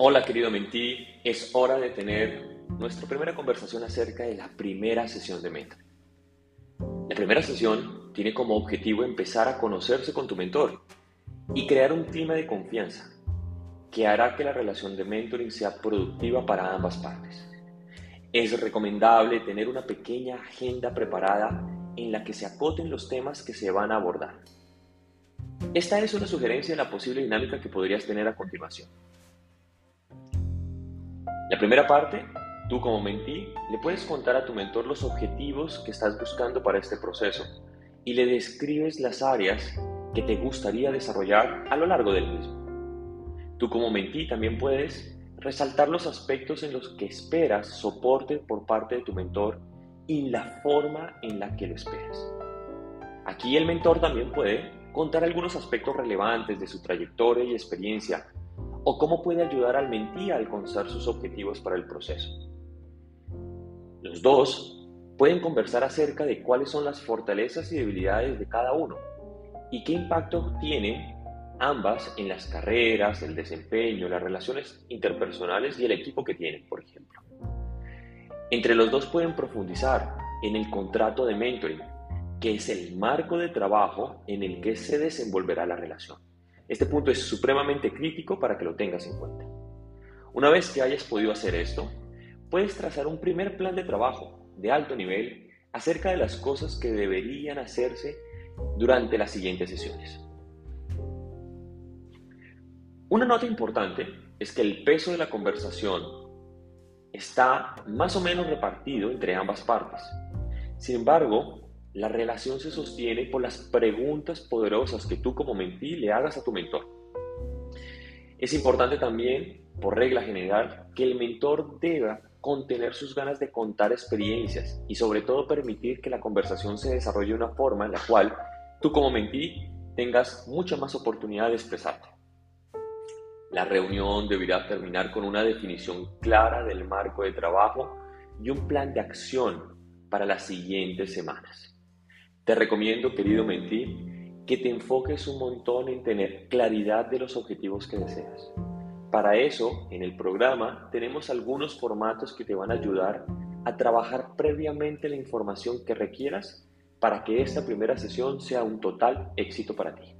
Hola querido mentí, es hora de tener nuestra primera conversación acerca de la primera sesión de mentor. La primera sesión tiene como objetivo empezar a conocerse con tu mentor y crear un clima de confianza que hará que la relación de mentoring sea productiva para ambas partes. Es recomendable tener una pequeña agenda preparada en la que se acoten los temas que se van a abordar. Esta es una sugerencia de la posible dinámica que podrías tener a continuación. La primera parte, tú como mentí, le puedes contar a tu mentor los objetivos que estás buscando para este proceso y le describes las áreas que te gustaría desarrollar a lo largo del mismo. Tú como mentí también puedes resaltar los aspectos en los que esperas soporte por parte de tu mentor y la forma en la que lo esperas. Aquí el mentor también puede contar algunos aspectos relevantes de su trayectoria y experiencia o cómo puede ayudar al mentí a alcanzar sus objetivos para el proceso. Los dos pueden conversar acerca de cuáles son las fortalezas y debilidades de cada uno y qué impacto tienen ambas en las carreras, el desempeño, las relaciones interpersonales y el equipo que tienen, por ejemplo. Entre los dos pueden profundizar en el contrato de mentoring, que es el marco de trabajo en el que se desenvolverá la relación. Este punto es supremamente crítico para que lo tengas en cuenta. Una vez que hayas podido hacer esto, puedes trazar un primer plan de trabajo de alto nivel acerca de las cosas que deberían hacerse durante las siguientes sesiones. Una nota importante es que el peso de la conversación está más o menos repartido entre ambas partes. Sin embargo, la relación se sostiene por las preguntas poderosas que tú como mentí le hagas a tu mentor. Es importante también, por regla general, que el mentor deba contener sus ganas de contar experiencias y sobre todo permitir que la conversación se desarrolle de una forma en la cual tú como mentí tengas mucha más oportunidad de expresarte. La reunión deberá terminar con una definición clara del marco de trabajo y un plan de acción para las siguientes semanas. Te recomiendo, querido mentí, que te enfoques un montón en tener claridad de los objetivos que deseas. Para eso, en el programa tenemos algunos formatos que te van a ayudar a trabajar previamente la información que requieras para que esta primera sesión sea un total éxito para ti.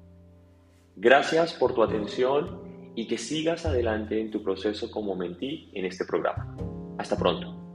Gracias por tu atención y que sigas adelante en tu proceso como mentí en este programa. Hasta pronto.